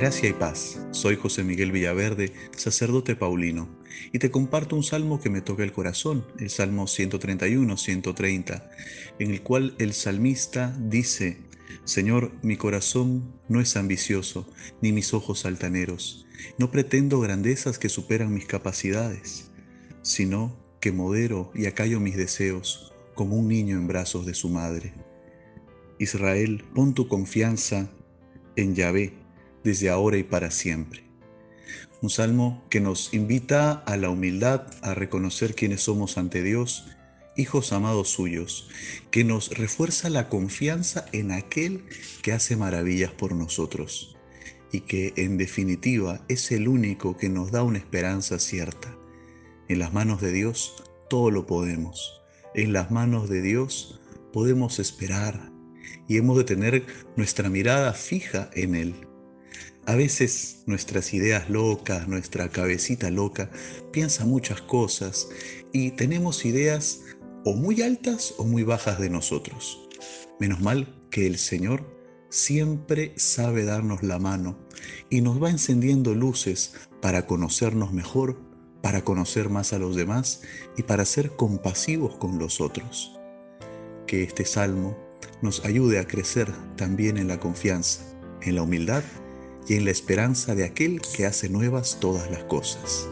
Gracia y paz. Soy José Miguel Villaverde, sacerdote paulino, y te comparto un salmo que me toca el corazón, el Salmo 131-130, en el cual el salmista dice, Señor, mi corazón no es ambicioso, ni mis ojos altaneros. No pretendo grandezas que superan mis capacidades, sino que modero y acallo mis deseos como un niño en brazos de su madre. Israel, pon tu confianza en Yahvé desde ahora y para siempre. Un salmo que nos invita a la humildad, a reconocer quiénes somos ante Dios, hijos amados suyos, que nos refuerza la confianza en aquel que hace maravillas por nosotros y que en definitiva es el único que nos da una esperanza cierta. En las manos de Dios todo lo podemos. En las manos de Dios podemos esperar y hemos de tener nuestra mirada fija en Él. A veces nuestras ideas locas, nuestra cabecita loca, piensa muchas cosas y tenemos ideas o muy altas o muy bajas de nosotros. Menos mal que el Señor siempre sabe darnos la mano y nos va encendiendo luces para conocernos mejor, para conocer más a los demás y para ser compasivos con los otros. Que este salmo nos ayude a crecer también en la confianza, en la humildad y en la esperanza de aquel que hace nuevas todas las cosas.